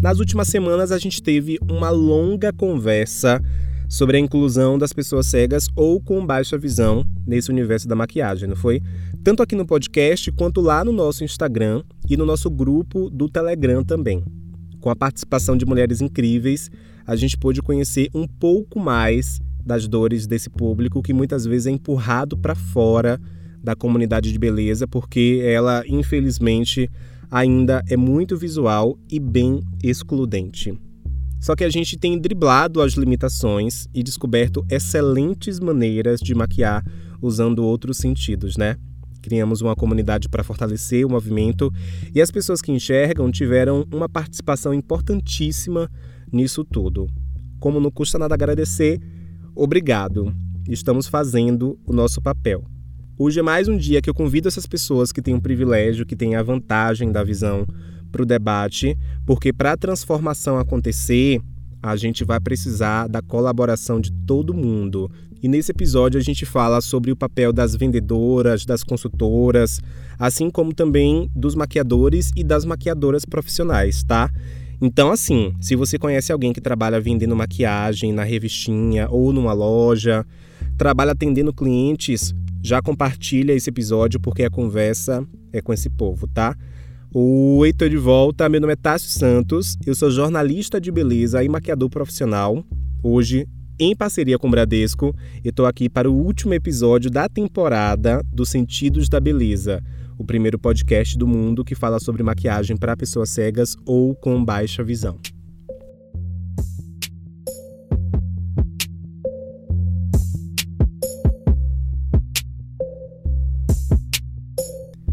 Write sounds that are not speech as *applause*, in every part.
Nas últimas semanas a gente teve uma longa conversa sobre a inclusão das pessoas cegas ou com baixa visão nesse universo da maquiagem, não foi? Tanto aqui no podcast quanto lá no nosso Instagram e no nosso grupo do Telegram também. Com a participação de mulheres incríveis, a gente pôde conhecer um pouco mais das dores desse público que muitas vezes é empurrado para fora da comunidade de beleza porque ela, infelizmente, ainda é muito visual e bem excludente. Só que a gente tem driblado as limitações e descoberto excelentes maneiras de maquiar usando outros sentidos, né? Criamos uma comunidade para fortalecer o movimento e as pessoas que enxergam tiveram uma participação importantíssima nisso tudo. Como não custa nada agradecer, obrigado. Estamos fazendo o nosso papel. Hoje é mais um dia que eu convido essas pessoas que têm o privilégio, que têm a vantagem da visão para o debate, porque para a transformação acontecer, a gente vai precisar da colaboração de todo mundo. E nesse episódio a gente fala sobre o papel das vendedoras, das consultoras, assim como também dos maquiadores e das maquiadoras profissionais, tá? Então, assim, se você conhece alguém que trabalha vendendo maquiagem na revistinha ou numa loja, trabalha atendendo clientes, já compartilha esse episódio porque a conversa é com esse povo, tá? Oi, tô de volta. Meu nome é Tássio Santos, eu sou jornalista de beleza e maquiador profissional. Hoje, em parceria com o Bradesco, eu tô aqui para o último episódio da temporada dos Sentidos da Beleza, o primeiro podcast do mundo que fala sobre maquiagem para pessoas cegas ou com baixa visão.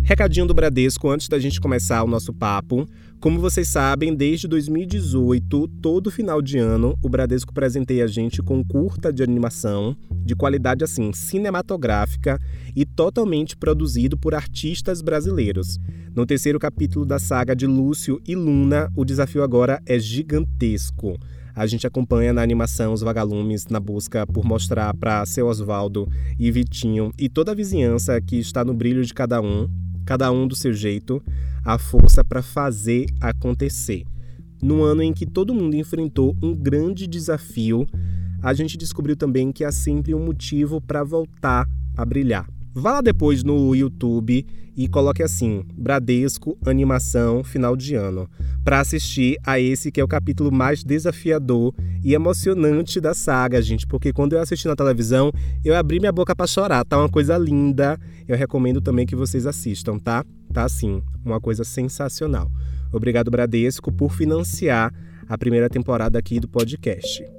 Recadinho do Bradesco antes da gente começar o nosso papo. Como vocês sabem, desde 2018, todo final de ano, o Bradesco presenteia a gente com curta de animação, de qualidade assim, cinematográfica e totalmente produzido por artistas brasileiros. No terceiro capítulo da saga de Lúcio e Luna, o desafio agora é gigantesco. A gente acompanha na animação os vagalumes na busca por mostrar para seu Oswaldo e Vitinho e toda a vizinhança que está no brilho de cada um cada um do seu jeito, a força para fazer acontecer. No ano em que todo mundo enfrentou um grande desafio, a gente descobriu também que há sempre um motivo para voltar a brilhar. Vá lá depois no YouTube e coloque assim: Bradesco Animação Final de Ano, para assistir a esse que é o capítulo mais desafiador e emocionante da saga, gente, porque quando eu assisti na televisão, eu abri minha boca para chorar, tá uma coisa linda. Eu recomendo também que vocês assistam, tá? Tá assim, uma coisa sensacional. Obrigado Bradesco por financiar a primeira temporada aqui do podcast.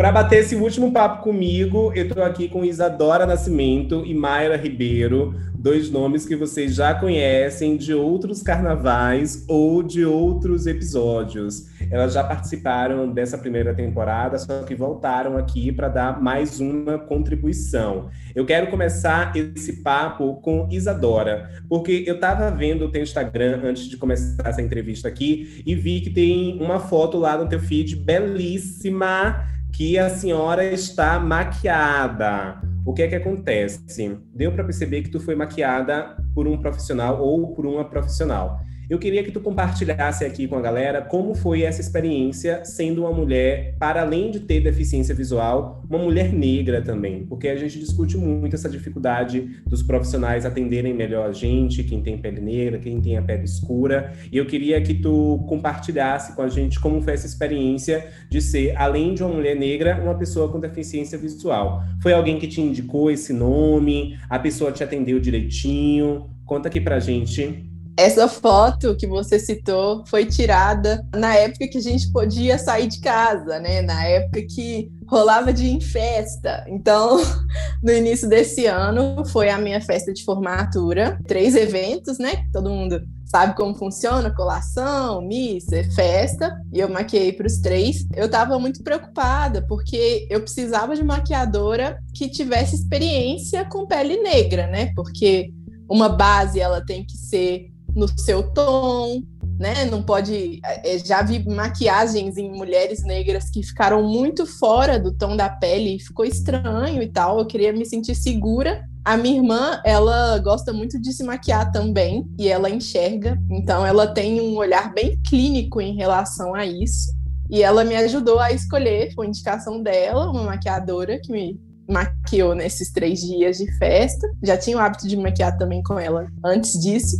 Para bater esse último papo comigo, eu estou aqui com Isadora Nascimento e Mayra Ribeiro, dois nomes que vocês já conhecem de outros carnavais ou de outros episódios. Elas já participaram dessa primeira temporada, só que voltaram aqui para dar mais uma contribuição. Eu quero começar esse papo com Isadora, porque eu estava vendo o teu Instagram antes de começar essa entrevista aqui e vi que tem uma foto lá no teu feed belíssima que a senhora está maquiada. O que é que acontece? Deu para perceber que tu foi maquiada por um profissional ou por uma profissional. Eu queria que tu compartilhasse aqui com a galera como foi essa experiência sendo uma mulher, para além de ter deficiência visual, uma mulher negra também, porque a gente discute muito essa dificuldade dos profissionais atenderem melhor a gente, quem tem pele negra, quem tem a pele escura, e eu queria que tu compartilhasse com a gente como foi essa experiência de ser, além de uma mulher negra, uma pessoa com deficiência visual. Foi alguém que te indicou esse nome? A pessoa te atendeu direitinho? Conta aqui pra gente. Essa foto que você citou foi tirada na época que a gente podia sair de casa, né? Na época que rolava de em festa. Então, *laughs* no início desse ano foi a minha festa de formatura, três eventos, né? Todo mundo sabe como funciona, colação, missa, festa, e eu maquiei para os três. Eu estava muito preocupada porque eu precisava de maquiadora que tivesse experiência com pele negra, né? Porque uma base ela tem que ser no seu tom, né? Não pode. É, já vi maquiagens em mulheres negras que ficaram muito fora do tom da pele, ficou estranho e tal. Eu queria me sentir segura. A minha irmã, ela gosta muito de se maquiar também e ela enxerga, então ela tem um olhar bem clínico em relação a isso. E ela me ajudou a escolher, foi indicação dela, uma maquiadora que me maquiou nesses três dias de festa. Já tinha o hábito de maquiar também com ela antes disso.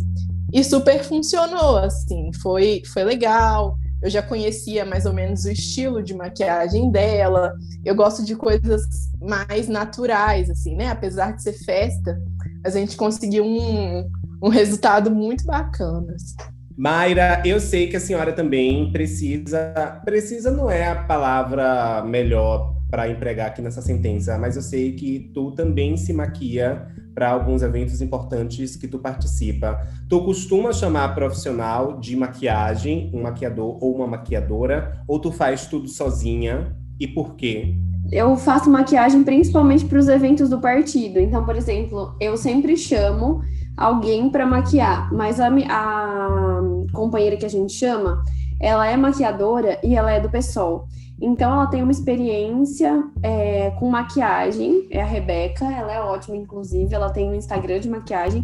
E super funcionou, assim, foi, foi legal. Eu já conhecia mais ou menos o estilo de maquiagem dela. Eu gosto de coisas mais naturais, assim, né? Apesar de ser festa, a gente conseguiu um, um resultado muito bacana. Assim. Mayra, eu sei que a senhora também precisa. Precisa não é a palavra melhor para empregar aqui nessa sentença, mas eu sei que tu também se maquia para alguns eventos importantes que tu participa. Tu costuma chamar profissional de maquiagem, um maquiador ou uma maquiadora, ou tu faz tudo sozinha? E por quê? Eu faço maquiagem principalmente para os eventos do partido. Então, por exemplo, eu sempre chamo alguém para maquiar, mas a, a companheira que a gente chama, ela é maquiadora e ela é do PSOL. Então, ela tem uma experiência é, com maquiagem. É a Rebeca, ela é ótima, inclusive. Ela tem um Instagram de maquiagem.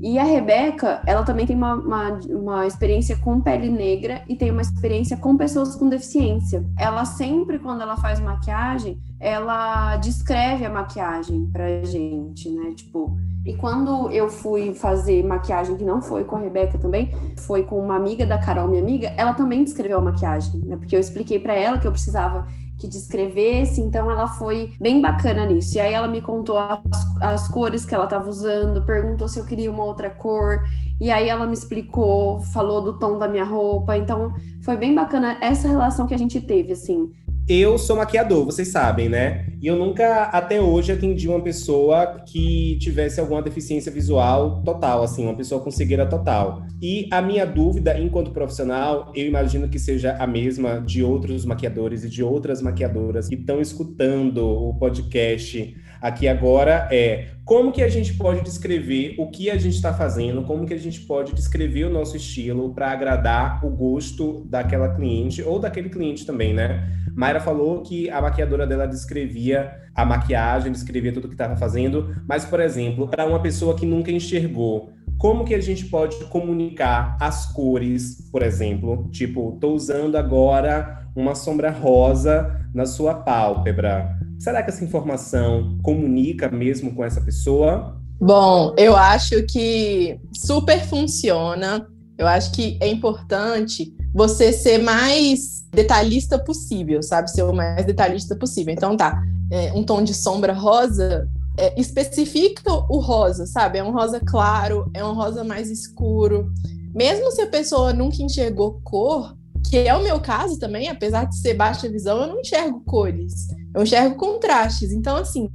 E a Rebeca, ela também tem uma, uma, uma, experiência com pele negra e tem uma experiência com pessoas com deficiência. Ela sempre, quando ela faz maquiagem, ela descreve a maquiagem pra gente, né? Tipo, e quando eu fui fazer maquiagem, que não foi com a Rebeca também, foi com uma amiga da Carol, minha amiga, ela também descreveu a maquiagem, né? Porque eu expliquei para ela que eu precisava que descrevesse, então ela foi bem bacana nisso. E aí ela me contou as, as cores que ela estava usando, perguntou se eu queria uma outra cor, e aí ela me explicou, falou do tom da minha roupa, então foi bem bacana essa relação que a gente teve, assim. Eu sou maquiador, vocês sabem, né? E eu nunca, até hoje, atendi uma pessoa que tivesse alguma deficiência visual total, assim, uma pessoa com cegueira total. E a minha dúvida, enquanto profissional, eu imagino que seja a mesma de outros maquiadores e de outras maquiadoras que estão escutando o podcast aqui agora é como que a gente pode descrever o que a gente está fazendo, como que a gente pode descrever o nosso estilo para agradar o gosto daquela cliente ou daquele cliente também, né? Mayra falou que a maquiadora dela descrevia a maquiagem, descrevia tudo que estava fazendo, mas, por exemplo, para uma pessoa que nunca enxergou, como que a gente pode comunicar as cores, por exemplo? Tipo, tô usando agora uma sombra rosa na sua pálpebra. Será que essa informação comunica mesmo com essa pessoa? Bom, eu acho que super funciona. Eu acho que é importante você ser mais detalhista possível, sabe? Ser o mais detalhista possível. Então tá, é, um tom de sombra rosa é, especifica o rosa, sabe? É um rosa claro, é um rosa mais escuro. Mesmo se a pessoa nunca enxergou cor, que é o meu caso também, apesar de ser baixa visão, eu não enxergo cores, eu enxergo contrastes. Então, assim,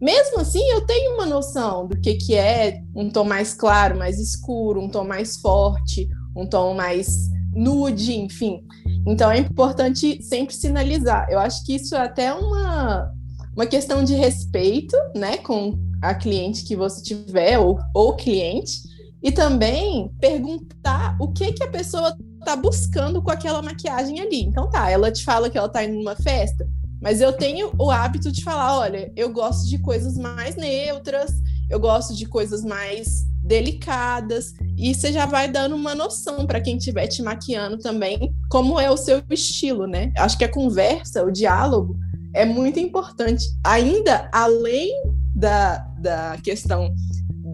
mesmo assim, eu tenho uma noção do que, que é um tom mais claro, mais escuro, um tom mais forte, um tom mais nude, enfim. Então é importante sempre sinalizar. Eu acho que isso é até uma, uma questão de respeito, né, com a cliente que você tiver ou, ou cliente, e também perguntar o que que a pessoa está buscando com aquela maquiagem ali. Então tá, ela te fala que ela está indo numa festa, mas eu tenho o hábito de falar, olha, eu gosto de coisas mais neutras, eu gosto de coisas mais delicadas e você já vai dando uma noção para quem estiver te maquiando também como é o seu estilo, né? Acho que a conversa, o diálogo é muito importante. Ainda além da, da questão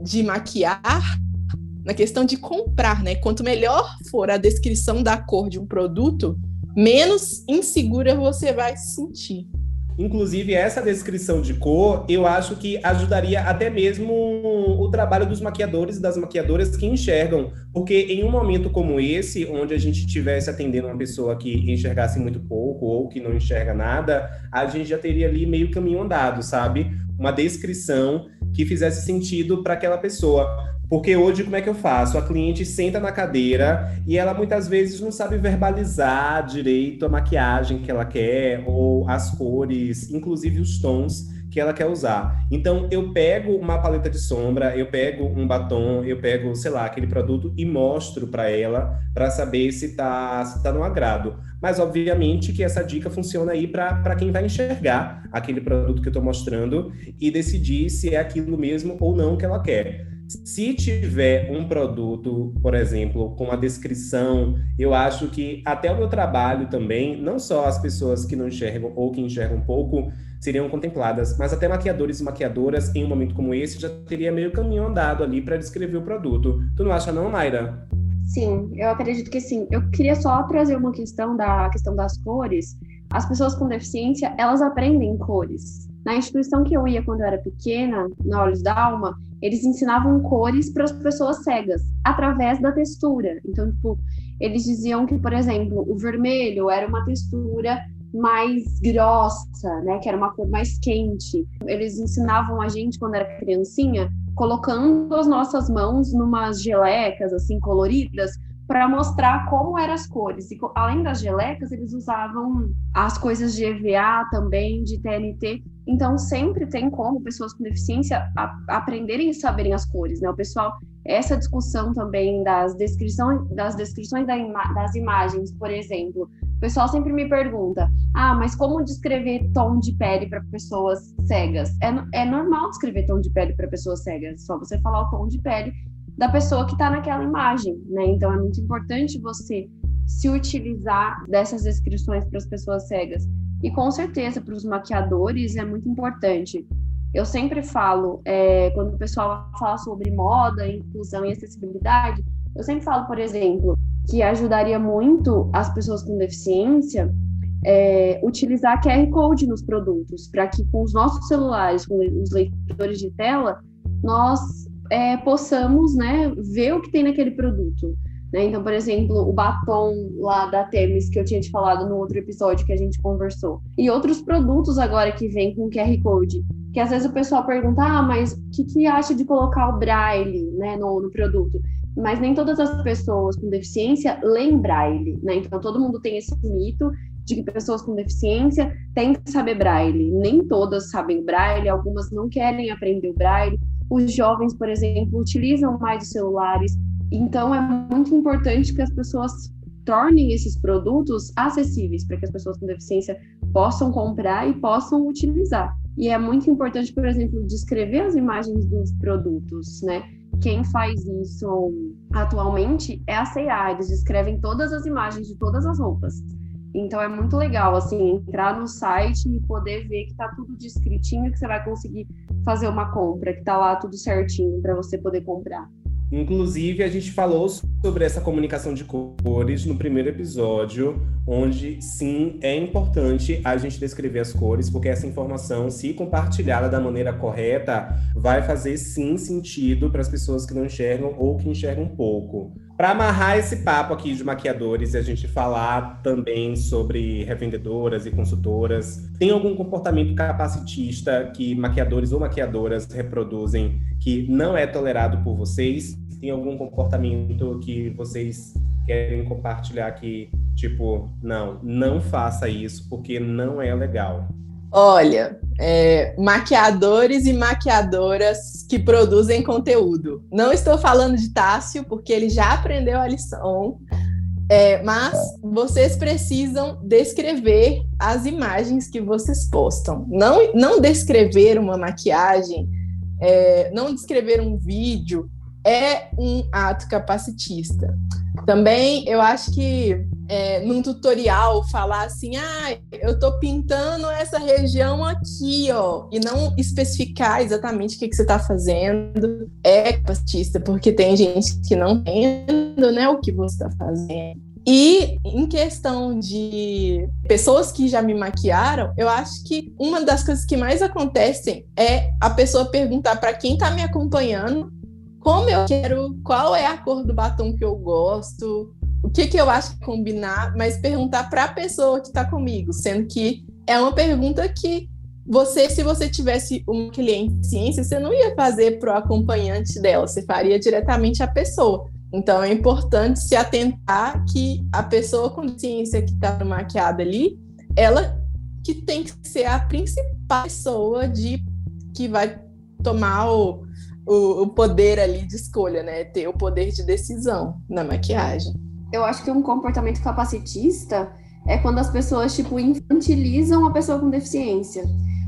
de maquiar, na questão de comprar, né? Quanto melhor for a descrição da cor de um produto, menos insegura você vai se sentir. Inclusive, essa descrição de cor, eu acho que ajudaria até mesmo o trabalho dos maquiadores e das maquiadoras que enxergam. Porque em um momento como esse, onde a gente estivesse atendendo uma pessoa que enxergasse muito pouco ou que não enxerga nada, a gente já teria ali meio caminho andado, sabe? Uma descrição que fizesse sentido para aquela pessoa. Porque hoje, como é que eu faço? A cliente senta na cadeira e ela muitas vezes não sabe verbalizar direito a maquiagem que ela quer, ou as cores, inclusive os tons que ela quer usar. Então, eu pego uma paleta de sombra, eu pego um batom, eu pego, sei lá, aquele produto e mostro para ela para saber se tá, se tá no agrado. Mas, obviamente, que essa dica funciona aí para quem vai enxergar aquele produto que eu estou mostrando e decidir se é aquilo mesmo ou não que ela quer. Se tiver um produto, por exemplo, com a descrição, eu acho que até o meu trabalho também, não só as pessoas que não enxergam ou que enxergam um pouco, seriam contempladas, mas até maquiadores e maquiadoras, em um momento como esse, já teria meio caminho andado ali para descrever o produto. Tu não acha, não, Mayra? Sim, eu acredito que sim. Eu queria só trazer uma questão da questão das cores. As pessoas com deficiência, elas aprendem cores. Na instituição que eu ia quando eu era pequena, na Olhos da Alma, eles ensinavam cores para as pessoas cegas, através da textura. Então, tipo, eles diziam que, por exemplo, o vermelho era uma textura mais grossa, né, que era uma cor mais quente. Eles ensinavam a gente quando era criancinha, colocando as nossas mãos numas gelecas assim coloridas para mostrar como eram as cores. E além das gelecas, eles usavam as coisas de EVA também, de TNT, então, sempre tem como pessoas com deficiência aprenderem e saberem as cores, né? O pessoal, essa discussão também das descrições, das descrições da ima das imagens, por exemplo, o pessoal sempre me pergunta: ah, mas como descrever tom de pele para pessoas cegas? É, é normal descrever tom de pele para pessoas cegas, só você falar o tom de pele da pessoa que está naquela imagem, né? Então, é muito importante você se utilizar dessas descrições para as pessoas cegas. E com certeza para os maquiadores é muito importante. Eu sempre falo, é, quando o pessoal fala sobre moda, inclusão e acessibilidade, eu sempre falo, por exemplo, que ajudaria muito as pessoas com deficiência é, utilizar QR Code nos produtos, para que com os nossos celulares, com os leitores de tela, nós é, possamos né, ver o que tem naquele produto. Né? Então, por exemplo, o batom lá da Temis que eu tinha te falado no outro episódio que a gente conversou. E outros produtos agora que vêm com QR Code. Que às vezes o pessoal pergunta, ah, mas o que, que acha de colocar o braille né, no, no produto? Mas nem todas as pessoas com deficiência leem braille, né? Então todo mundo tem esse mito de que pessoas com deficiência têm que saber braille. Nem todas sabem braille, algumas não querem aprender o braille. Os jovens, por exemplo, utilizam mais os celulares, então, é muito importante que as pessoas tornem esses produtos acessíveis para que as pessoas com deficiência possam comprar e possam utilizar. E é muito importante, por exemplo, descrever as imagens dos produtos, né? Quem faz isso atualmente é a C&A, eles descrevem todas as imagens de todas as roupas. Então é muito legal, assim, entrar no site e poder ver que tá tudo descritinho, que você vai conseguir fazer uma compra, que tá lá tudo certinho para você poder comprar. Inclusive, a gente falou sobre essa comunicação de cores no primeiro episódio, onde sim é importante a gente descrever as cores, porque essa informação, se compartilhada da maneira correta, vai fazer sim sentido para as pessoas que não enxergam ou que enxergam pouco. Para amarrar esse papo aqui de maquiadores e a gente falar também sobre revendedoras e consultoras, tem algum comportamento capacitista que maquiadores ou maquiadoras reproduzem que não é tolerado por vocês? Tem algum comportamento que vocês querem compartilhar aqui? Tipo, não, não faça isso porque não é legal. Olha, é, maquiadores e maquiadoras que produzem conteúdo. Não estou falando de Tássio, porque ele já aprendeu a lição, é, mas vocês precisam descrever as imagens que vocês postam. Não, não descrever uma maquiagem, é, não descrever um vídeo é um ato capacitista. Também eu acho que é, num tutorial falar assim, ah, eu tô pintando essa região aqui, ó, e não especificar exatamente o que, que você tá fazendo, é capacitista, porque tem gente que não entende, né, o que você tá fazendo. E em questão de pessoas que já me maquiaram, eu acho que uma das coisas que mais acontecem é a pessoa perguntar para quem está me acompanhando como eu quero, qual é a cor do batom que eu gosto, o que, que eu acho que combinar, mas perguntar para a pessoa que está comigo, sendo que é uma pergunta que você, se você tivesse um cliente de ciência, você não ia fazer para o acompanhante dela, você faria diretamente a pessoa. Então é importante se atentar que a pessoa com ciência que está maquiada ali, ela que tem que ser a principal pessoa de que vai tomar o, o, o poder ali de escolha, né? Ter o poder de decisão na maquiagem. Eu acho que um comportamento capacitista é quando as pessoas, tipo, infantilizam a pessoa com deficiência.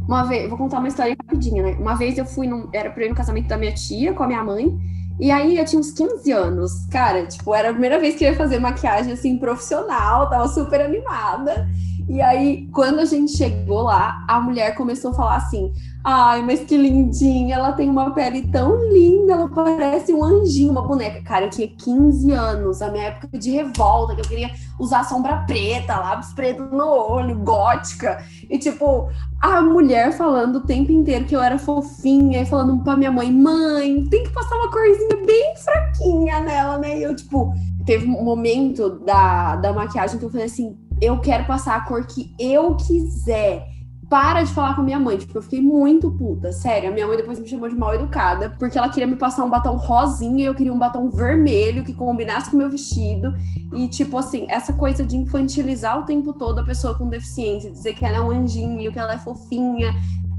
Uma vez, vou contar uma história rapidinha, né? Uma vez eu fui, num, era pra ir no casamento da minha tia com a minha mãe, e aí eu tinha uns 15 anos. Cara, tipo, era a primeira vez que eu ia fazer maquiagem, assim, profissional, tava super animada. E aí, quando a gente chegou lá, a mulher começou a falar assim: Ai, mas que lindinha, ela tem uma pele tão linda, ela parece um anjinho, uma boneca. Cara, eu tinha 15 anos, a minha época de revolta, que eu queria usar sombra preta, lápis preto no olho, gótica. E tipo, a mulher falando o tempo inteiro que eu era fofinha, e falando pra minha mãe: mãe, tem que passar uma corzinha bem fraquinha nela, né? E eu, tipo, teve um momento da, da maquiagem que eu falei assim: eu quero passar a cor que eu quiser para de falar com minha mãe. Tipo, eu fiquei muito puta. Sério, a minha mãe depois me chamou de mal educada, porque ela queria me passar um batom rosinha e eu queria um batom vermelho que combinasse com o meu vestido. E, tipo assim, essa coisa de infantilizar o tempo todo a pessoa com deficiência, dizer que ela é um anjinho, que ela é fofinha,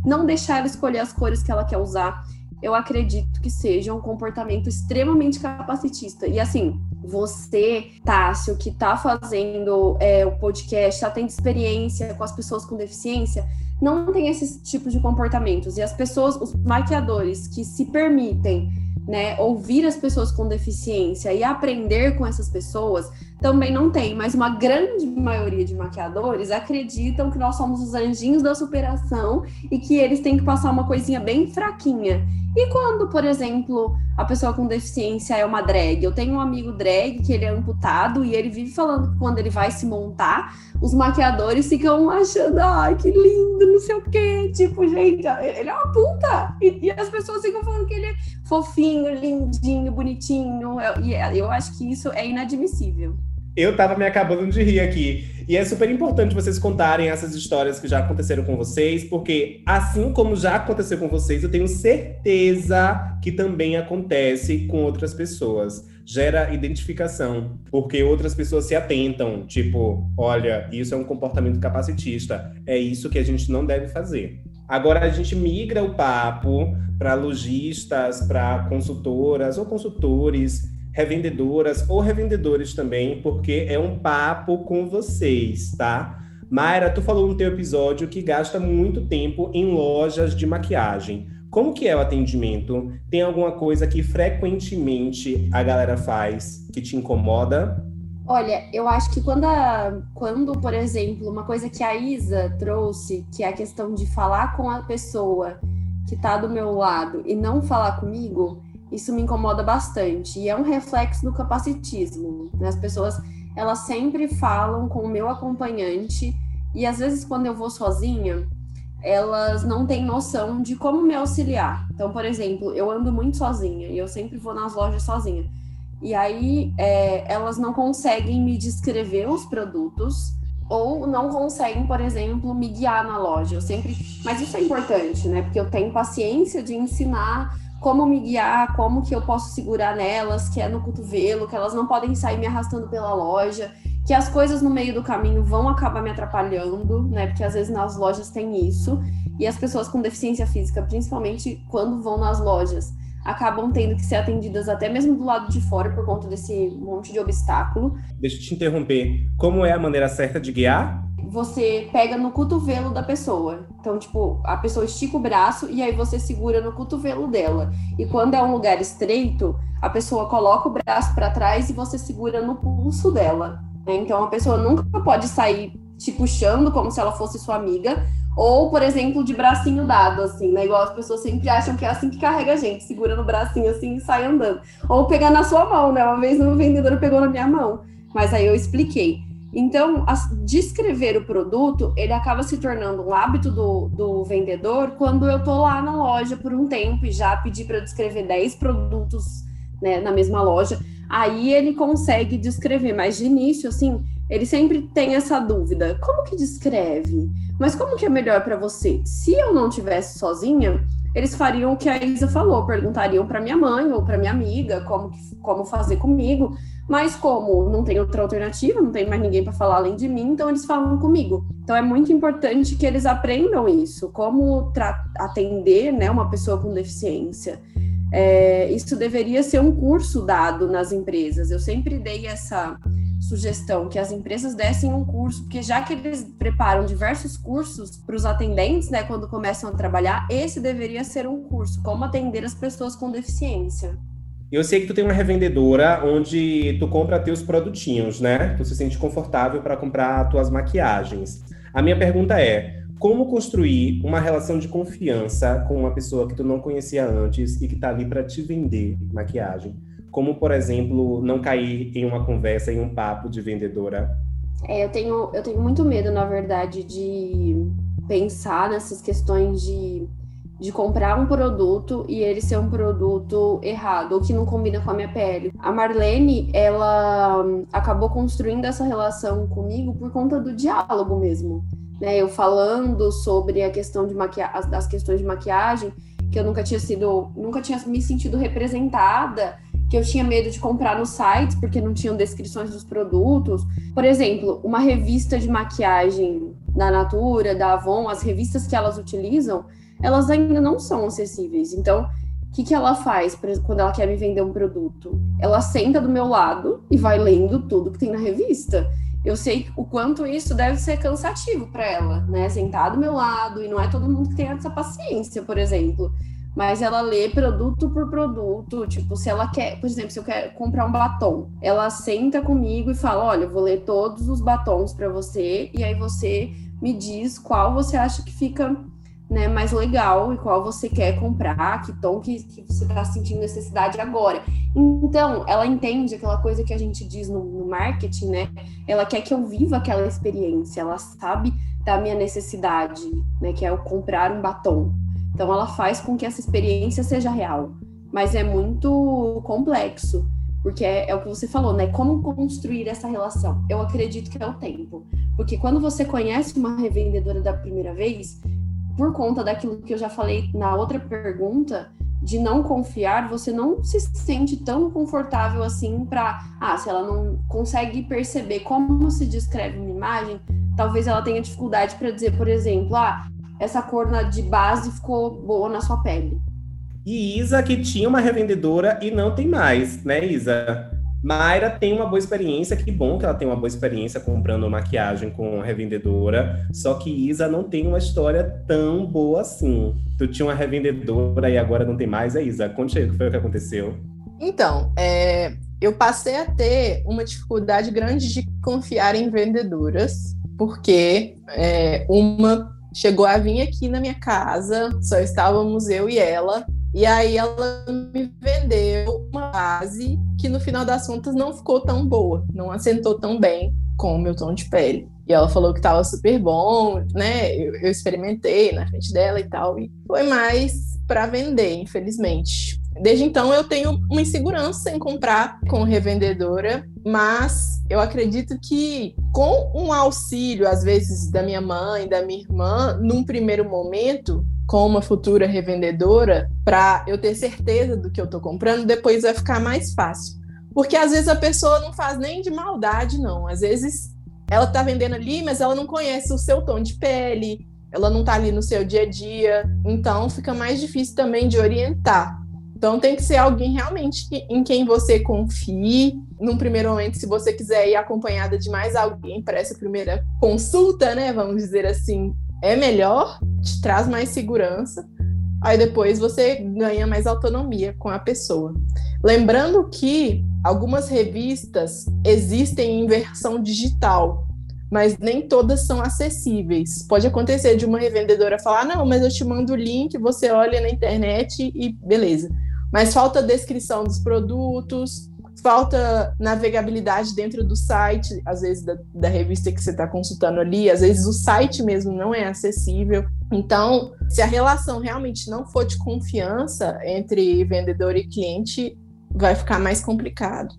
não deixar ela escolher as cores que ela quer usar eu acredito que seja um comportamento extremamente capacitista. E assim, você, Tássio, que está fazendo é, o podcast, está tendo experiência com as pessoas com deficiência, não tem esses tipos de comportamentos. E as pessoas, os maquiadores que se permitem né, ouvir as pessoas com deficiência e aprender com essas pessoas também não tem, mas uma grande maioria de maquiadores acreditam que nós somos os anjinhos da superação e que eles têm que passar uma coisinha bem fraquinha. E quando, por exemplo, a pessoa com deficiência é uma drag? Eu tenho um amigo drag que ele é amputado e ele vive falando que quando ele vai se montar, os maquiadores ficam achando, ai, que lindo, não sei o quê. Tipo, gente, ele é uma puta. E, e as pessoas ficam falando que ele é fofinho, lindinho, bonitinho. E eu, eu acho que isso é inadmissível. Eu tava me acabando de rir aqui. E é super importante vocês contarem essas histórias que já aconteceram com vocês, porque assim como já aconteceu com vocês, eu tenho certeza que também acontece com outras pessoas. Gera identificação, porque outras pessoas se atentam, tipo, olha, isso é um comportamento capacitista, é isso que a gente não deve fazer. Agora a gente migra o papo para lojistas, para consultoras ou consultores revendedoras ou revendedores também, porque é um papo com vocês, tá? Mayra, tu falou no teu episódio que gasta muito tempo em lojas de maquiagem. Como que é o atendimento? Tem alguma coisa que frequentemente a galera faz que te incomoda? Olha, eu acho que quando, a, quando, por exemplo, uma coisa que a Isa trouxe, que é a questão de falar com a pessoa que está do meu lado e não falar comigo, isso me incomoda bastante. E é um reflexo do capacitismo. Né? As pessoas, elas sempre falam com o meu acompanhante, e às vezes quando eu vou sozinha, elas não têm noção de como me auxiliar. Então, por exemplo, eu ando muito sozinha e eu sempre vou nas lojas sozinha. E aí é, elas não conseguem me descrever os produtos ou não conseguem, por exemplo, me guiar na loja. Eu sempre, mas isso é importante, né? Porque eu tenho paciência de ensinar como me guiar, como que eu posso segurar nelas, que é no cotovelo, que elas não podem sair me arrastando pela loja, que as coisas no meio do caminho vão acabar me atrapalhando, né? Porque às vezes nas lojas tem isso, e as pessoas com deficiência física, principalmente quando vão nas lojas, acabam tendo que ser atendidas até mesmo do lado de fora por conta desse monte de obstáculo. Deixa eu te interromper. Como é a maneira certa de guiar? Você pega no cotovelo da pessoa. Então, tipo, a pessoa estica o braço e aí você segura no cotovelo dela. E quando é um lugar estreito, a pessoa coloca o braço para trás e você segura no pulso dela. Né? Então, a pessoa nunca pode sair te puxando como se ela fosse sua amiga, ou, por exemplo, de bracinho dado, assim, né? Igual as pessoas sempre acham que é assim que carrega a gente, segura no bracinho assim e sai andando. Ou pegar na sua mão, né? Uma vez um vendedor pegou na minha mão, mas aí eu expliquei. Então, descrever o produto, ele acaba se tornando um hábito do, do vendedor quando eu tô lá na loja por um tempo e já pedi para descrever 10 produtos né, na mesma loja. Aí ele consegue descrever, mas de início, assim, ele sempre tem essa dúvida: como que descreve? Mas como que é melhor para você? Se eu não tivesse sozinha, eles fariam o que a Isa falou, perguntariam para minha mãe ou para minha amiga como, como fazer comigo, Mas como não tem outra alternativa, não tem mais ninguém para falar além de mim, então eles falam comigo. Então é muito importante que eles aprendam isso, como atender né, uma pessoa com deficiência. É, isso deveria ser um curso dado nas empresas. Eu sempre dei essa sugestão que as empresas dessem um curso, porque já que eles preparam diversos cursos para os atendentes, né, quando começam a trabalhar, esse deveria ser um curso, como atender as pessoas com deficiência. Eu sei que tu tem uma revendedora onde tu compra teus produtinhos, né? Tu se sente confortável para comprar tuas maquiagens. A minha pergunta é: como construir uma relação de confiança com uma pessoa que tu não conhecia antes e que está ali para te vender maquiagem? Como, por exemplo, não cair em uma conversa, em um papo de vendedora? É, eu tenho, eu tenho muito medo, na verdade, de pensar nessas questões de, de comprar um produto e ele ser um produto errado ou que não combina com a minha pele. A Marlene, ela acabou construindo essa relação comigo por conta do diálogo mesmo né? Eu falando sobre a questão de as questões de maquiagem, que eu nunca tinha sido, nunca tinha me sentido representada, que eu tinha medo de comprar nos sites porque não tinham descrições dos produtos. Por exemplo, uma revista de maquiagem da Natura, da Avon, as revistas que elas utilizam, elas ainda não são acessíveis. Então, o que, que ela faz quando ela quer me vender um produto? Ela senta do meu lado e vai lendo tudo que tem na revista eu sei o quanto isso deve ser cansativo para ela, né? Sentar do meu lado, e não é todo mundo que tem essa paciência, por exemplo. Mas ela lê produto por produto, tipo, se ela quer, por exemplo, se eu quero comprar um batom, ela senta comigo e fala: Olha, eu vou ler todos os batons para você, e aí você me diz qual você acha que fica né, mais legal e qual você quer comprar, que tom que, que você está sentindo necessidade agora. Então, ela entende aquela coisa que a gente diz no, no, marketing, né? Ela quer que eu viva aquela experiência, ela sabe da minha necessidade, né? Que é eu comprar um batom. Então, ela faz com que essa experiência seja real. Mas é muito complexo, porque é, é o que você falou, né? Como construir essa relação? Eu acredito que é o tempo. Porque quando você conhece uma revendedora da primeira vez, por conta daquilo que eu já falei na outra pergunta, de não confiar, você não se sente tão confortável assim para, ah, se ela não consegue perceber como se descreve uma imagem, talvez ela tenha dificuldade para dizer, por exemplo, ah, essa cor de base ficou boa na sua pele. E Isa que tinha uma revendedora e não tem mais, né, Isa? Mayra tem uma boa experiência, que bom que ela tem uma boa experiência comprando maquiagem com revendedora, só que Isa não tem uma história tão boa assim. Tu tinha uma revendedora e agora não tem mais, é Isa? Conte aí o que foi o que aconteceu. Então, é, eu passei a ter uma dificuldade grande de confiar em vendedoras, porque é, uma chegou a vir aqui na minha casa, só estávamos eu e ela, e aí ela me vendeu uma base que no final das contas não ficou tão boa, não assentou tão bem com o meu tom de pele. E ela falou que estava super bom, né? Eu, eu, experimentei na frente dela e tal, e foi mais para vender, infelizmente. Desde então eu tenho uma insegurança em comprar com revendedora, mas eu acredito que com um auxílio, às vezes, da minha mãe, da minha irmã, num primeiro momento, com uma futura revendedora para eu ter certeza do que eu estou comprando, depois vai ficar mais fácil. Porque às vezes a pessoa não faz nem de maldade, não. Às vezes ela está vendendo ali, mas ela não conhece o seu tom de pele, ela não está ali no seu dia a dia, então fica mais difícil também de orientar. Então tem que ser alguém realmente em quem você confie. Num primeiro momento, se você quiser ir acompanhada de mais alguém para essa primeira consulta, né? Vamos dizer assim, é melhor, te traz mais segurança, aí depois você ganha mais autonomia com a pessoa. Lembrando que algumas revistas existem em versão digital, mas nem todas são acessíveis. Pode acontecer de uma revendedora falar: não, mas eu te mando o link, você olha na internet e beleza. Mas falta descrição dos produtos, falta navegabilidade dentro do site, às vezes da, da revista que você está consultando ali, às vezes o site mesmo não é acessível. Então, se a relação realmente não for de confiança entre vendedor e cliente, vai ficar mais complicado.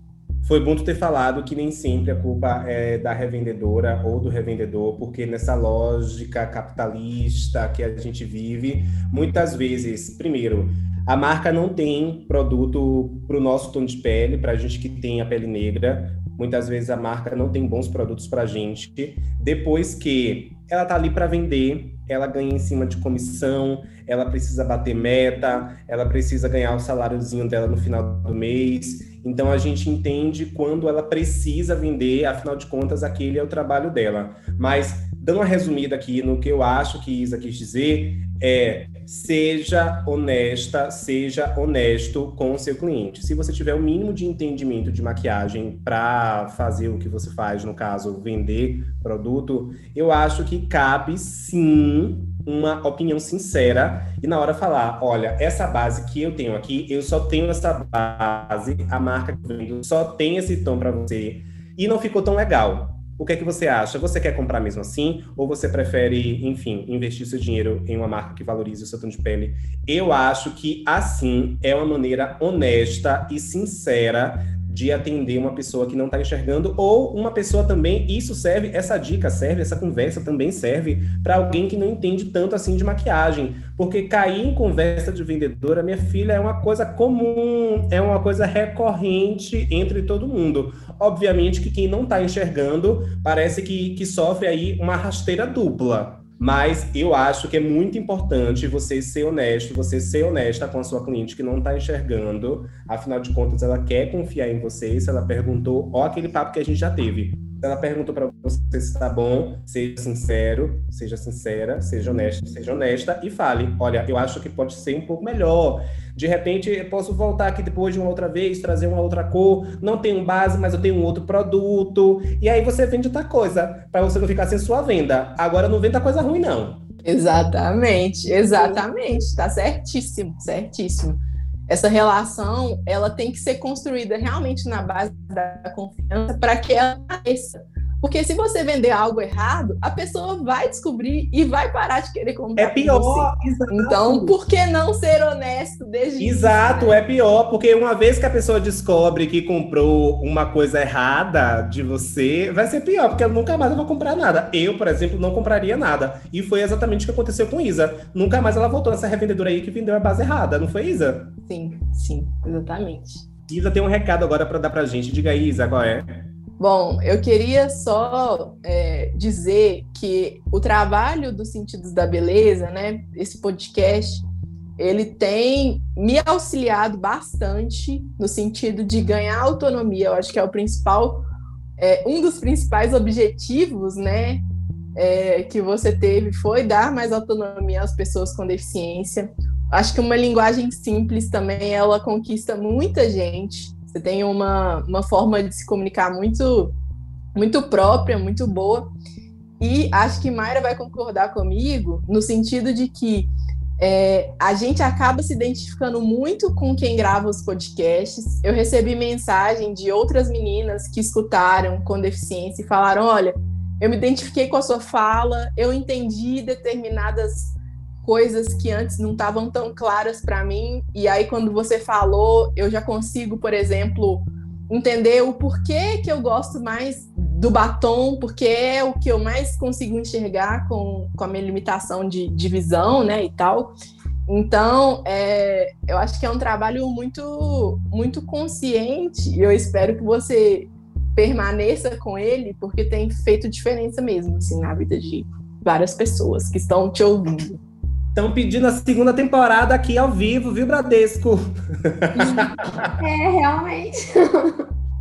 Foi bom tu ter falado que nem sempre a culpa é da revendedora ou do revendedor, porque nessa lógica capitalista que a gente vive, muitas vezes, primeiro, A marca não tem produto para o nosso tom de pele, para a gente que tem a pele negra. Muitas vezes a marca não tem bons produtos para a gente. Depois que ela tá ali para vender, ela ganha em cima de comissão, ela precisa bater meta, ela precisa ganhar o saláriozinho dela no final do mês. Então a gente entende quando ela precisa vender, afinal de contas, aquele é o trabalho dela. Mas, dando uma resumida aqui no que eu acho que Isa quis dizer, é seja honesta, seja honesto com o seu cliente. Se você tiver o mínimo de entendimento de maquiagem para fazer o que você faz, no caso, vender produto, eu acho que cabe sim uma opinião sincera e na hora falar, olha, essa base que eu tenho aqui, eu só tenho essa base, a marca que eu vendo só tem esse tom para você e não ficou tão legal. O que é que você acha? Você quer comprar mesmo assim? Ou você prefere, enfim, investir seu dinheiro em uma marca que valorize o seu tom de pele? Eu acho que assim é uma maneira honesta e sincera de atender uma pessoa que não está enxergando, ou uma pessoa também, isso serve, essa dica serve, essa conversa também serve para alguém que não entende tanto assim de maquiagem. Porque cair em conversa de vendedora, minha filha, é uma coisa comum, é uma coisa recorrente entre todo mundo. Obviamente que quem não está enxergando parece que, que sofre aí uma rasteira dupla. Mas eu acho que é muito importante você ser honesto, você ser honesta com a sua cliente que não está enxergando. Afinal de contas, ela quer confiar em você. Se ela perguntou, ó, aquele papo que a gente já teve. Se ela perguntou para você se está bom, seja sincero, seja sincera, seja honesto, seja honesta e fale: olha, eu acho que pode ser um pouco melhor. De repente, eu posso voltar aqui depois de uma outra vez, trazer uma outra cor. Não tenho base, mas eu tenho um outro produto. E aí você vende outra coisa, para você não ficar sem sua venda. Agora não venda coisa ruim, não. Exatamente, exatamente. Tá certíssimo, certíssimo essa relação ela tem que ser construída realmente na base da confiança para que ela cresça. Porque se você vender algo errado, a pessoa vai descobrir e vai parar de querer comprar. É pior. Então, por que não ser honesto desde Exato, é pior, porque uma vez que a pessoa descobre que comprou uma coisa errada de você, vai ser pior, porque ela nunca mais vai comprar nada. Eu, por exemplo, não compraria nada. E foi exatamente o que aconteceu com Isa. Nunca mais ela voltou nessa revendedora aí que vendeu a base errada, não foi, Isa? Sim, sim, exatamente. Isa tem um recado agora para dar pra gente. Diga aí, Isa, qual é? Bom, eu queria só é, dizer que o trabalho dos Sentidos da Beleza, né, esse podcast, ele tem me auxiliado bastante no sentido de ganhar autonomia. Eu acho que é o principal, é, um dos principais objetivos, né, é, que você teve foi dar mais autonomia às pessoas com deficiência. Acho que uma linguagem simples também ela conquista muita gente. Você tem uma, uma forma de se comunicar muito, muito própria, muito boa. E acho que Mayra vai concordar comigo no sentido de que é, a gente acaba se identificando muito com quem grava os podcasts. Eu recebi mensagem de outras meninas que escutaram com deficiência e falaram: olha, eu me identifiquei com a sua fala, eu entendi determinadas coisas que antes não estavam tão claras para mim. E aí, quando você falou, eu já consigo, por exemplo, entender o porquê que eu gosto mais do batom, porque é o que eu mais consigo enxergar com, com a minha limitação de, de visão, né, e tal. Então, é, eu acho que é um trabalho muito, muito consciente e eu espero que você permaneça com ele, porque tem feito diferença mesmo, assim, na vida de várias pessoas que estão te ouvindo. Estão pedindo a segunda temporada aqui ao vivo, viu, Bradesco? *laughs* é, realmente.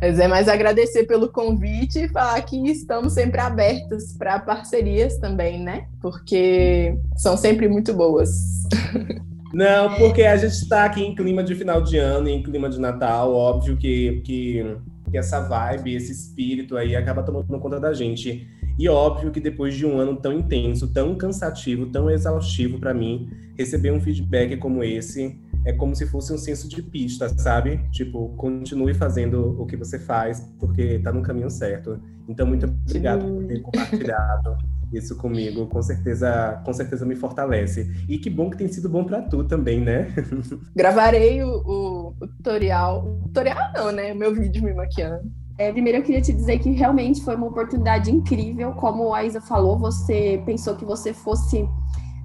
Mas é mais agradecer pelo convite e falar que estamos sempre abertos para parcerias também, né? Porque são sempre muito boas. Não, porque a gente está aqui em clima de final de ano, em clima de Natal, óbvio que, que, que essa vibe, esse espírito aí acaba tomando conta da gente. E óbvio que depois de um ano tão intenso, tão cansativo, tão exaustivo para mim, receber um feedback como esse é como se fosse um senso de pista, sabe? Tipo, continue fazendo o que você faz, porque tá no caminho certo. Então, muito obrigado por ter compartilhado *laughs* isso comigo. Com certeza, com certeza me fortalece. E que bom que tem sido bom para tu também, né? *laughs* Gravarei o, o, o tutorial. O tutorial não, né? Meu vídeo me maquiando é, primeiro, eu queria te dizer que realmente foi uma oportunidade incrível. Como a Isa falou, você pensou que você fosse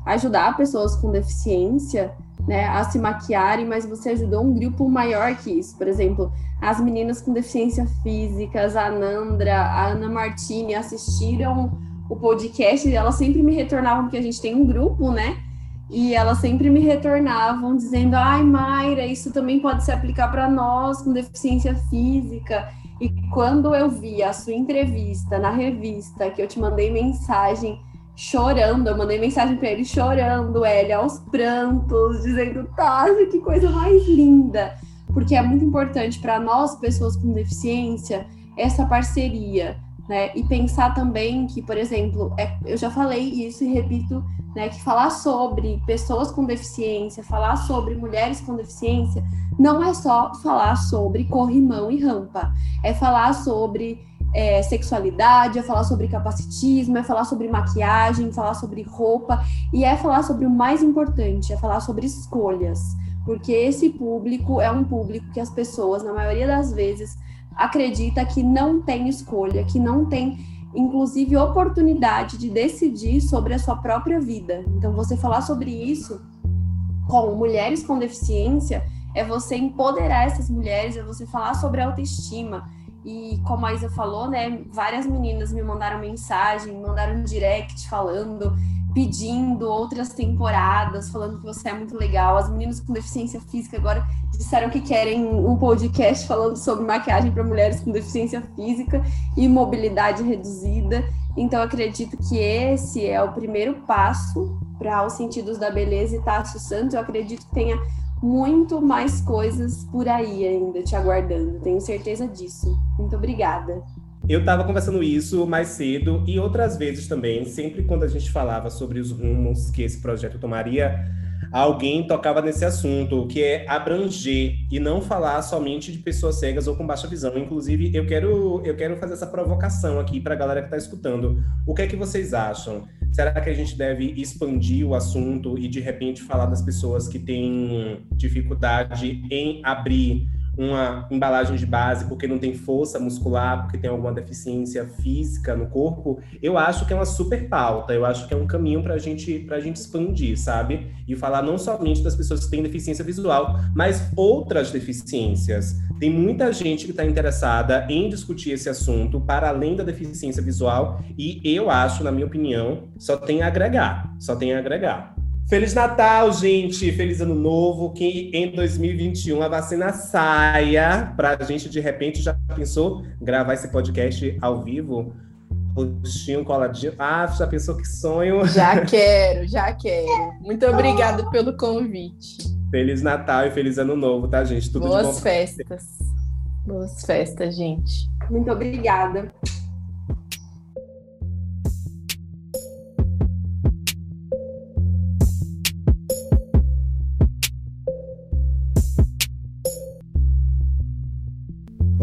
ajudar pessoas com deficiência. né, a se maquiarem, mas você ajudou um grupo maior que isso. Por exemplo, as meninas com deficiência física, a Nandra, a Ana Martini, assistiram o podcast e elas sempre me retornavam, porque a gente tem um grupo, né? E elas sempre me retornavam dizendo: ai, Mayra, isso também pode se aplicar para nós com deficiência física. E quando eu vi a sua entrevista na revista, que eu te mandei mensagem chorando, eu mandei mensagem para ele chorando, ele aos prantos, dizendo, Tássia, que coisa mais linda. Porque é muito importante para nós, pessoas com deficiência, essa parceria, né? E pensar também que, por exemplo, é, eu já falei isso e repito, né, que falar sobre pessoas com deficiência, falar sobre mulheres com deficiência, não é só falar sobre corrimão e rampa, é falar sobre é, sexualidade, é falar sobre capacitismo, é falar sobre maquiagem, falar sobre roupa, e é falar sobre o mais importante, é falar sobre escolhas. Porque esse público é um público que as pessoas, na maioria das vezes, acredita que não tem escolha, que não tem, inclusive, oportunidade de decidir sobre a sua própria vida. Então, você falar sobre isso com mulheres com deficiência é você empoderar essas mulheres, é você falar sobre autoestima, e como a Isa falou, né, várias meninas me mandaram mensagem, mandaram direct falando, pedindo outras temporadas, falando que você é muito legal. As meninas com deficiência física agora disseram que querem um podcast falando sobre maquiagem para mulheres com deficiência física e mobilidade reduzida. Então, acredito que esse é o primeiro passo para os sentidos da beleza e Tássio Santos. Eu acredito que tenha muito mais coisas por aí ainda te aguardando, tenho certeza disso. Muito obrigada. Eu estava conversando isso mais cedo e outras vezes também, sempre quando a gente falava sobre os rumos que esse projeto tomaria, alguém tocava nesse assunto, que é abranger e não falar somente de pessoas cegas ou com baixa visão. Inclusive, eu quero, eu quero fazer essa provocação aqui para a galera que está escutando. O que é que vocês acham? Será que a gente deve expandir o assunto e de repente falar das pessoas que têm dificuldade em abrir uma embalagem de base porque não tem força muscular, porque tem alguma deficiência física no corpo, eu acho que é uma super pauta, eu acho que é um caminho para gente, a gente expandir, sabe? E falar não somente das pessoas que têm deficiência visual, mas outras deficiências. Tem muita gente que está interessada em discutir esse assunto para além da deficiência visual, e eu acho, na minha opinião, só tem a agregar, só tem a agregar. Feliz Natal, gente! Feliz Ano Novo! Que em 2021 a vacina saia pra gente, de repente, já pensou gravar esse podcast ao vivo? Rostinho coladinho. Ah, já pensou que sonho? Já *laughs* quero, já quero. Muito obrigada pelo convite. Feliz Natal e feliz Ano Novo, tá, gente? Tudo Boas festas. Boas festas, gente. Muito obrigada.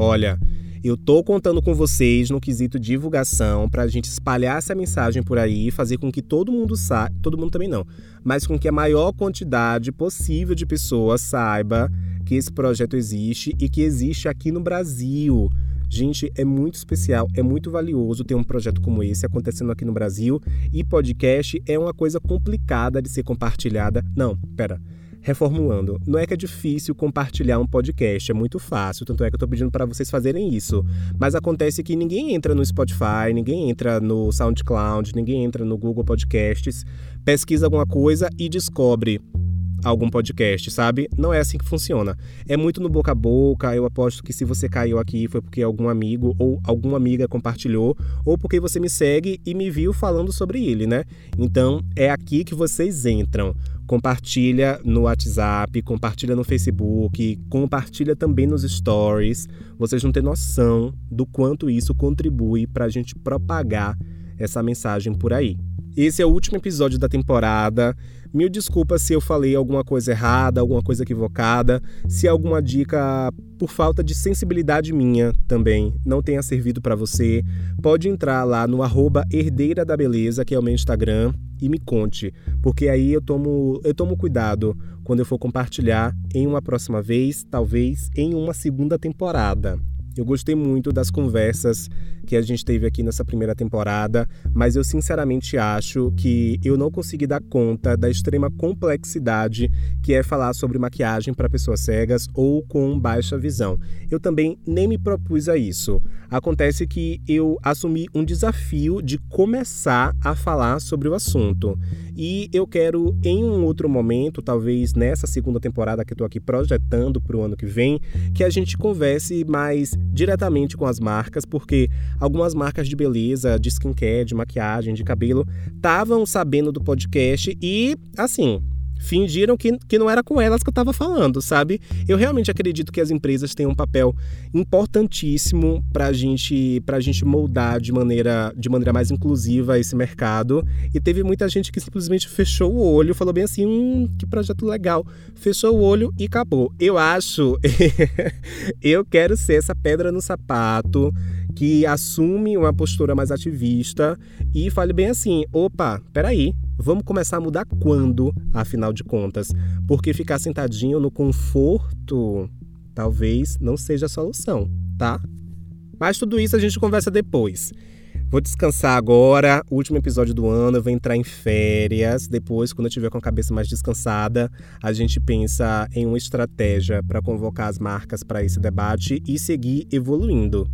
Olha, eu tô contando com vocês no quesito divulgação para a gente espalhar essa mensagem por aí e fazer com que todo mundo saiba, todo mundo também não, mas com que a maior quantidade possível de pessoas saiba que esse projeto existe e que existe aqui no Brasil. Gente, é muito especial, é muito valioso ter um projeto como esse acontecendo aqui no Brasil e podcast é uma coisa complicada de ser compartilhada. Não, pera. Reformulando, não é que é difícil compartilhar um podcast, é muito fácil, tanto é que eu estou pedindo para vocês fazerem isso. Mas acontece que ninguém entra no Spotify, ninguém entra no SoundCloud, ninguém entra no Google Podcasts, pesquisa alguma coisa e descobre algum podcast, sabe? Não é assim que funciona. É muito no boca a boca. Eu aposto que se você caiu aqui foi porque algum amigo ou alguma amiga compartilhou, ou porque você me segue e me viu falando sobre ele, né? Então é aqui que vocês entram compartilha no WhatsApp, compartilha no Facebook, compartilha também nos stories. Vocês não têm noção do quanto isso contribui para a gente propagar essa mensagem por aí. Esse é o último episódio da temporada. Mil desculpas se eu falei alguma coisa errada, alguma coisa equivocada, se alguma dica por falta de sensibilidade minha também não tenha servido para você. Pode entrar lá no arroba Herdeira da Beleza, que é o meu Instagram, e me conte, porque aí eu tomo, eu tomo cuidado quando eu for compartilhar em uma próxima vez, talvez em uma segunda temporada. Eu gostei muito das conversas que a gente teve aqui nessa primeira temporada, mas eu sinceramente acho que eu não consegui dar conta da extrema complexidade que é falar sobre maquiagem para pessoas cegas ou com baixa visão. Eu também nem me propus a isso. Acontece que eu assumi um desafio de começar a falar sobre o assunto. E eu quero, em um outro momento, talvez nessa segunda temporada que eu estou aqui projetando para o ano que vem, que a gente converse mais diretamente com as marcas, porque algumas marcas de beleza, de skincare, de maquiagem, de cabelo, estavam sabendo do podcast e, assim, fingiram que, que não era com elas que eu estava falando, sabe? Eu realmente acredito que as empresas têm um papel importantíssimo para gente, a gente moldar de maneira, de maneira mais inclusiva esse mercado. E teve muita gente que simplesmente fechou o olho, falou bem assim: hum, que projeto legal. Fechou o olho e acabou. Eu acho, *laughs* eu quero ser essa pedra no sapato que assume uma postura mais ativista e fale bem assim: opa, peraí, Vamos começar a mudar quando, afinal de contas? Porque ficar sentadinho no conforto talvez não seja a solução, tá? Mas tudo isso a gente conversa depois. Vou descansar agora, último episódio do ano, eu vou entrar em férias. Depois, quando eu estiver com a cabeça mais descansada, a gente pensa em uma estratégia para convocar as marcas para esse debate e seguir evoluindo.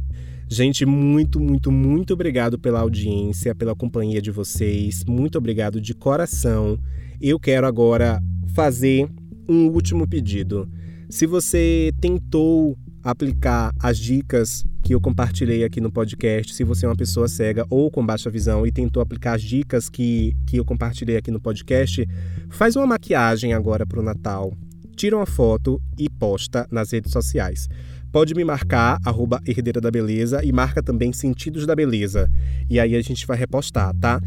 Gente, muito, muito, muito obrigado pela audiência, pela companhia de vocês. Muito obrigado de coração. Eu quero agora fazer um último pedido. Se você tentou aplicar as dicas que eu compartilhei aqui no podcast, se você é uma pessoa cega ou com baixa visão e tentou aplicar as dicas que, que eu compartilhei aqui no podcast, faz uma maquiagem agora para o Natal, tira uma foto e posta nas redes sociais pode me marcar, arroba Herdeira da Beleza, e marca também Sentidos da Beleza. E aí a gente vai repostar, tá?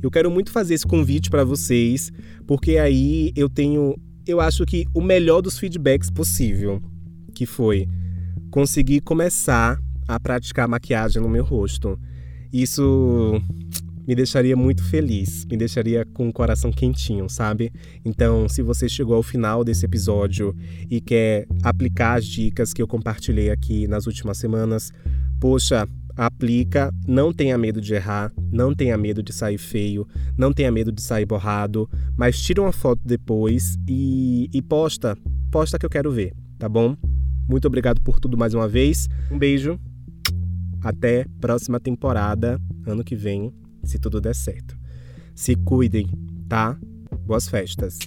Eu quero muito fazer esse convite para vocês, porque aí eu tenho, eu acho que o melhor dos feedbacks possível, que foi conseguir começar a praticar maquiagem no meu rosto. Isso me deixaria muito feliz, me deixaria com o coração quentinho, sabe? Então, se você chegou ao final desse episódio e quer aplicar as dicas que eu compartilhei aqui nas últimas semanas, poxa, aplica, não tenha medo de errar, não tenha medo de sair feio, não tenha medo de sair borrado, mas tira uma foto depois e, e posta, posta que eu quero ver, tá bom? Muito obrigado por tudo mais uma vez. Um beijo. Até próxima temporada, ano que vem se tudo der certo. Se cuidem, tá? Boas festas.